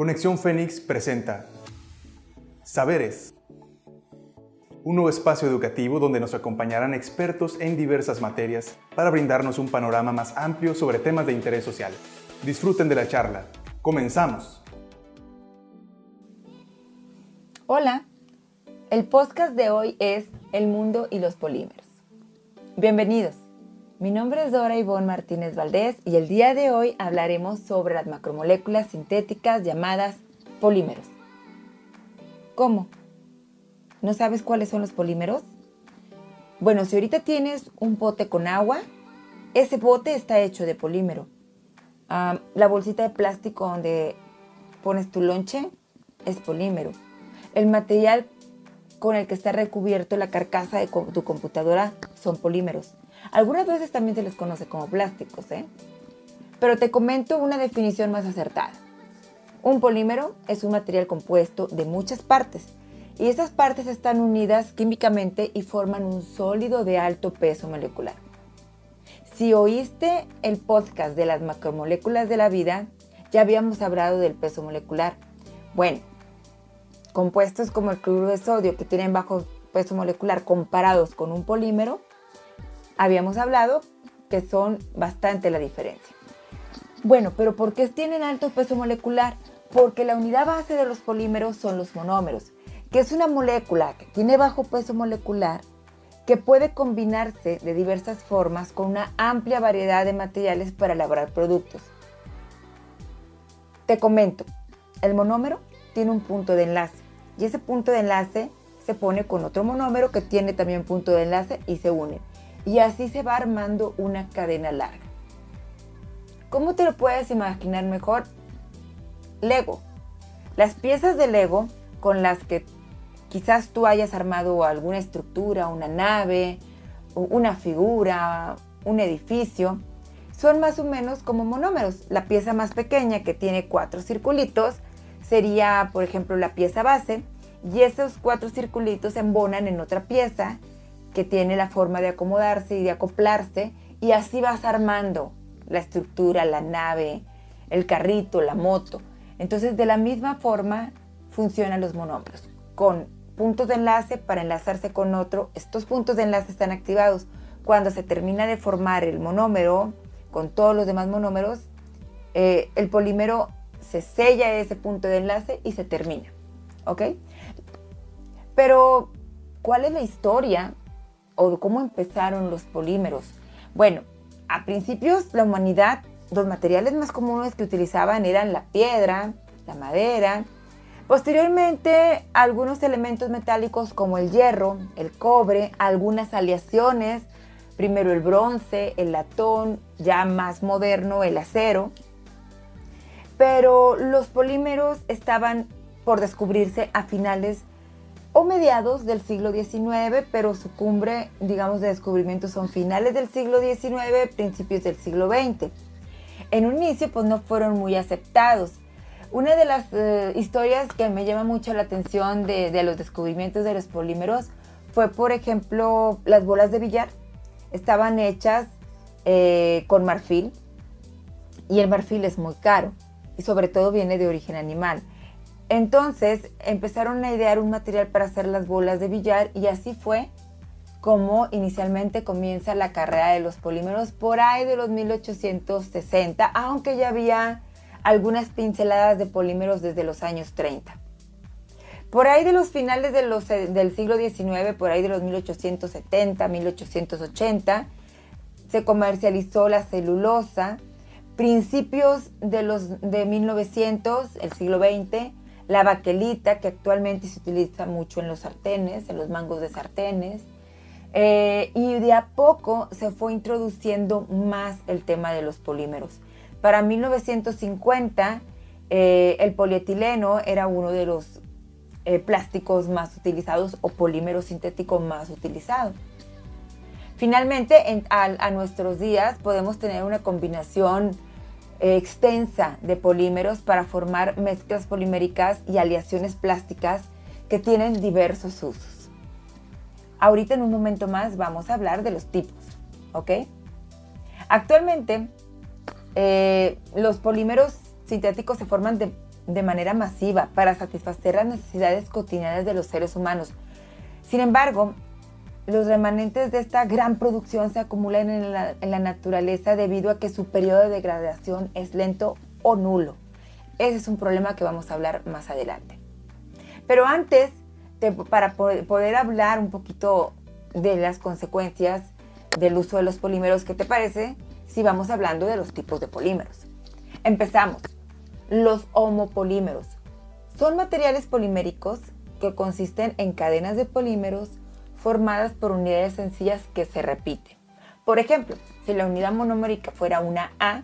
Conexión Fénix presenta Saberes, un nuevo espacio educativo donde nos acompañarán expertos en diversas materias para brindarnos un panorama más amplio sobre temas de interés social. Disfruten de la charla. Comenzamos. Hola, el podcast de hoy es El mundo y los polímeros. Bienvenidos. Mi nombre es Dora Ivonne Martínez Valdés y el día de hoy hablaremos sobre las macromoléculas sintéticas llamadas polímeros. ¿Cómo? ¿No sabes cuáles son los polímeros? Bueno, si ahorita tienes un bote con agua, ese bote está hecho de polímero. Ah, la bolsita de plástico donde pones tu lonche es polímero. El material con el que está recubierto la carcasa de tu computadora son polímeros. Algunas veces también se les conoce como plásticos, ¿eh? Pero te comento una definición más acertada. Un polímero es un material compuesto de muchas partes y esas partes están unidas químicamente y forman un sólido de alto peso molecular. Si oíste el podcast de las macromoléculas de la vida, ya habíamos hablado del peso molecular. Bueno, compuestos como el cloruro de sodio que tienen bajo peso molecular comparados con un polímero habíamos hablado que son bastante la diferencia. Bueno, pero ¿por qué tienen alto peso molecular? Porque la unidad base de los polímeros son los monómeros, que es una molécula que tiene bajo peso molecular que puede combinarse de diversas formas con una amplia variedad de materiales para elaborar productos. Te comento, el monómero tiene un punto de enlace y ese punto de enlace se pone con otro monómero que tiene también punto de enlace y se unen y así se va armando una cadena larga. ¿Cómo te lo puedes imaginar mejor? Lego. Las piezas de Lego con las que quizás tú hayas armado alguna estructura, una nave, una figura, un edificio, son más o menos como monómeros. La pieza más pequeña que tiene cuatro circulitos sería, por ejemplo, la pieza base y esos cuatro circulitos se embonan en otra pieza que tiene la forma de acomodarse y de acoplarse y así vas armando la estructura, la nave, el carrito, la moto. Entonces de la misma forma funcionan los monómeros, con puntos de enlace para enlazarse con otro. Estos puntos de enlace están activados. Cuando se termina de formar el monómero con todos los demás monómeros, eh, el polímero se sella ese punto de enlace y se termina. ¿Ok? Pero, ¿cuál es la historia o cómo empezaron los polímeros. Bueno, a principios la humanidad, los materiales más comunes que utilizaban eran la piedra, la madera. Posteriormente, algunos elementos metálicos como el hierro, el cobre, algunas aleaciones, primero el bronce, el latón, ya más moderno el acero. Pero los polímeros estaban por descubrirse a finales o mediados del siglo XIX, pero su cumbre, digamos, de descubrimiento son finales del siglo XIX, principios del siglo XX. En un inicio, pues no fueron muy aceptados. Una de las eh, historias que me llama mucho la atención de, los descubrimientos de los polímeros fue, por ejemplo, las bolas de billar. Estaban hechas eh, con marfil y el marfil es muy caro y sobre todo viene de origen animal. Entonces empezaron a idear un material para hacer las bolas de billar y así fue como inicialmente comienza la carrera de los polímeros por ahí de los 1860, aunque ya había algunas pinceladas de polímeros desde los años 30. Por ahí de los finales eh, del siglo XIX, por ahí de los 1870, 1880, se comercializó la celulosa. Principios de los de 1900, el siglo XX, la baquelita, que actualmente se utiliza mucho en los sartenes, en los mangos de sartenes. Eh, y de a poco se fue introduciendo más el tema de los polímeros. Para 1950, eh, el polietileno era uno de los eh, plásticos más utilizados o polímero sintético más utilizado. Finalmente, a nuestros días podemos tener una combinación extensa de polímeros para formar mezclas poliméricas y aleaciones plásticas que tienen diversos usos. Ahorita en un momento más vamos a hablar de los tipos, ¿ok? Actualmente eh, los polímeros sintéticos se forman de de manera masiva para satisfacer las necesidades cotidianas de los seres humanos. Sin embargo, los remanentes de esta gran producción se acumulan en la, naturaleza debido a que su periodo de degradación es lento o nulo. Ese es un problema que vamos a hablar más adelante. Pero antes, para poder hablar un poquito de las consecuencias del uso de los polímeros, ¿qué te parece si vamos hablando de los tipos de polímeros? Empezamos. Los homopolímeros. Son materiales poliméricos que consisten en cadenas de polímeros formadas por unidades sencillas que se repiten. Por ejemplo, si la unidad monomérica fuera una A,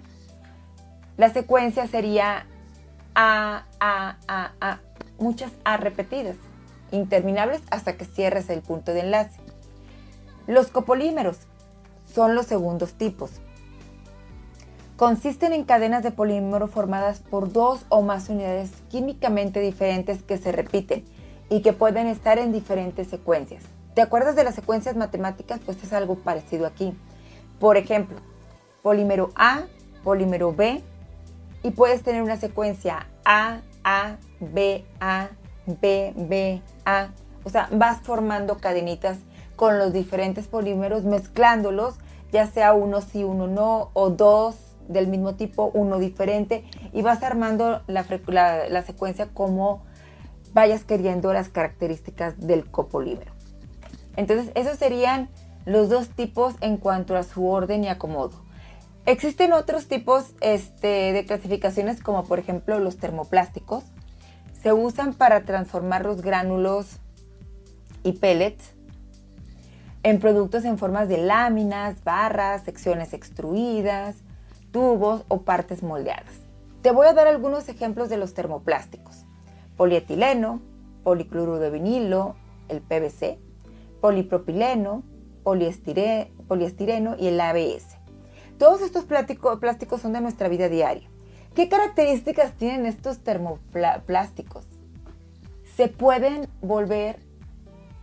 la secuencia sería A, A, A, A, muchas A repetidas, interminables hasta que cierres el punto de enlace. Los copolímeros son los segundos tipos. Consisten en cadenas de polímero formadas por dos o más unidades químicamente diferentes que se repiten y que pueden estar en diferentes secuencias. ¿Te acuerdas de las secuencias matemáticas? Pues es algo parecido aquí. Por ejemplo, polímero A, polímero B, y puedes tener una secuencia A, A, B, A, B, B, A. O sea, vas formando cadenitas con los diferentes polímeros, mezclándolos, ya sea uno sí, uno no, o dos del mismo tipo, uno diferente, y vas armando la, la, secuencia como vayas queriendo las características del copolímero. Entonces, esos serían los dos tipos en cuanto a su orden y acomodo. Existen otros tipos este, de clasificaciones como por ejemplo los termoplásticos. Se usan para transformar los gránulos y pellets en productos en formas de láminas, barras, secciones extruidas, tubos o partes moldeadas. Te voy a dar algunos ejemplos de los termoplásticos. Polietileno, policloruro de vinilo, el PVC, polipropileno, poliestireno y el ABS. Todos estos plásticos son de nuestra vida diaria. ¿Qué características tienen estos termoplásticos? Se pueden volver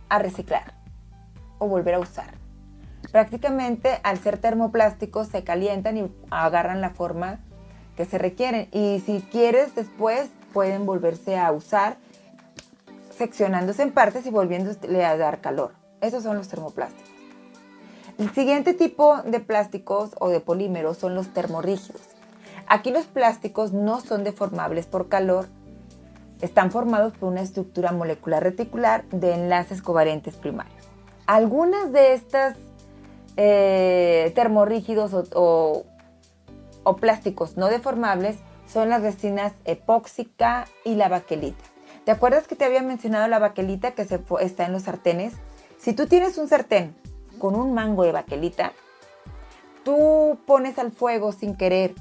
a reciclar o volver a usar. Prácticamente al ser termoplásticos se calientan y agarran la forma que se requieren y si quieres después pueden volverse a usar seccionándose en partes y volviéndole a dar calor. Esos son los termoplásticos. El siguiente tipo de plásticos o de polímeros son los termorrígidos. Aquí los plásticos no son deformables por calor, están formados por una estructura molecular reticular de enlaces covalentes primarios. Algunas de estas eh, termorrígidos o, o plásticos no deformables son las resinas epóxica y la baquelita. ¿Te acuerdas que te había mencionado la baquelita que se, está en los sartenes? Si tú tienes un sartén con un mango de baquelita, tú pones al fuego sin querer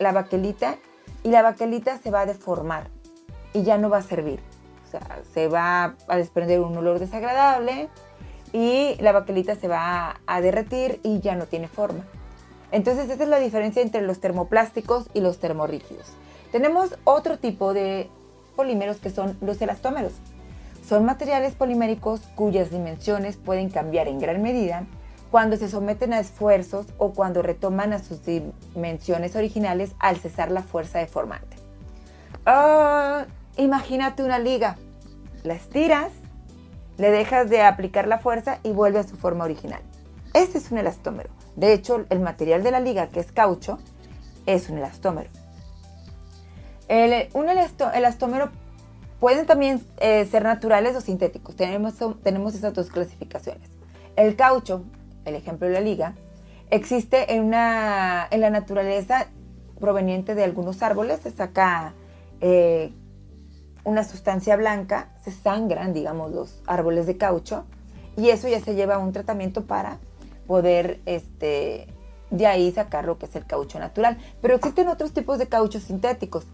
la baquelita y la baquelita se va a deformar y ya no va a servir. O sea, se va a desprender un olor desagradable y la baquelita se va a derretir y ya no tiene forma. Entonces esa es la diferencia entre los termoplásticos y los termorrígidos. Tenemos otro tipo de polímeros que son los elastómeros. Son materiales poliméricos cuyas dimensiones pueden cambiar en gran medida cuando se someten a esfuerzos o cuando retoman a sus dimensiones originales al cesar la fuerza deformante. Uh, imagínate una liga, la estiras, le dejas de aplicar la fuerza y vuelve a su forma original. Este es un elastómero. De hecho, el material de la liga, que es caucho, es un elastómero. El, un elastómero Pueden también eh, ser naturales o sintéticos. Tenemos, tenemos esas dos clasificaciones. El caucho, el ejemplo de la liga, existe en, una, en la naturaleza proveniente de algunos árboles. Se saca eh, una sustancia blanca, se sangran, digamos, los árboles de caucho y eso ya se lleva a un tratamiento para poder este, de ahí sacar lo que es el caucho natural. Pero existen otros tipos de cauchos sintéticos.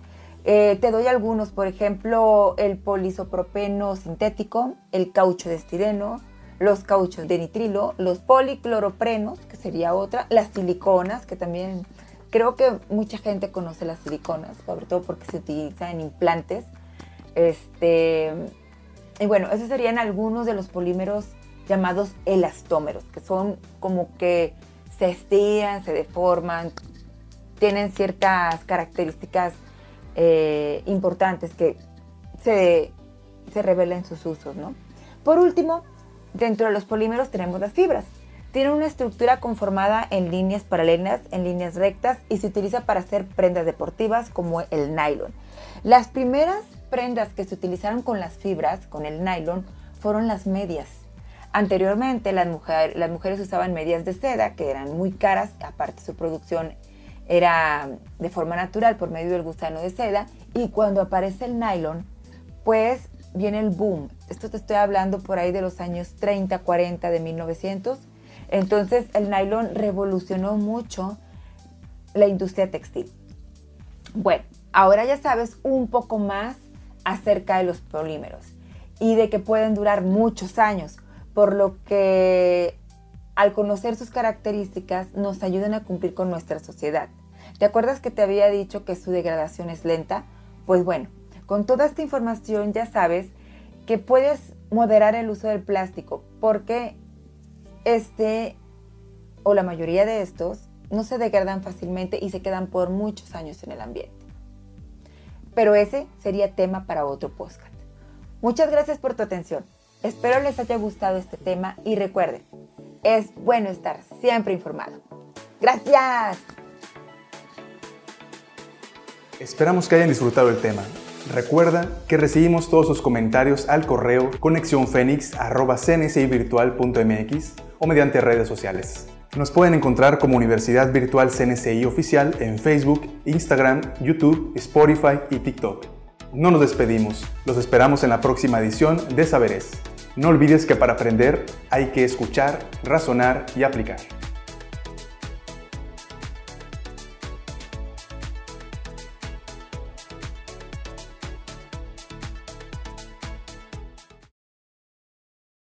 Eh, te doy algunos, por ejemplo, el polisopropeno sintético, el caucho de estireno, los cauchos de nitrilo, los policloroprenos, que sería otra, las siliconas, que también creo que mucha gente conoce las siliconas, sobre todo porque se utilizan en implantes. Este, y bueno, esos serían algunos de los polímeros llamados elastómeros, que son como que se estiran, se deforman, tienen ciertas características eh, importantes que se, se revelen sus usos. ¿no? Por último, dentro de los polímeros tenemos las fibras. Tiene una estructura conformada en líneas paralelas, en líneas rectas y se utiliza para hacer prendas deportivas como el nylon. Las primeras prendas que se utilizaron con las fibras, con el nylon, fueron las medias. Anteriormente las, las mujeres usaban medias de seda que eran muy caras, aparte su producción era de forma natural por medio del gusano de seda y cuando aparece el nylon, pues viene el boom. Esto te estoy hablando por ahí de los años 30, 40 de 1900. Entonces el nylon revolucionó mucho la industria textil. Bueno, ahora ya sabes un poco más acerca de los polímeros y de que pueden durar muchos años, por lo que al conocer sus características nos ayudan a cumplir con nuestra sociedad. ¿Te acuerdas que te había dicho que su degradación es lenta? Pues bueno, con toda esta información ya sabes que puedes moderar el uso del plástico porque este o la mayoría de estos no se degradan fácilmente y se quedan por muchos años en el ambiente. Pero ese sería tema para otro podcast. Muchas gracias por tu atención. Espero les haya gustado este tema y recuerden, es bueno estar siempre informado. Gracias. Esperamos que hayan disfrutado el tema. Recuerda que recibimos todos sus comentarios al correo conexiónfénix.cncivirtual.mx o mediante redes sociales. Nos pueden encontrar como Universidad Virtual CNCI Oficial en Facebook, Instagram, YouTube, Spotify y TikTok. No nos despedimos, los esperamos en la próxima edición de Saberes. No olvides que para aprender hay que escuchar, razonar y aplicar.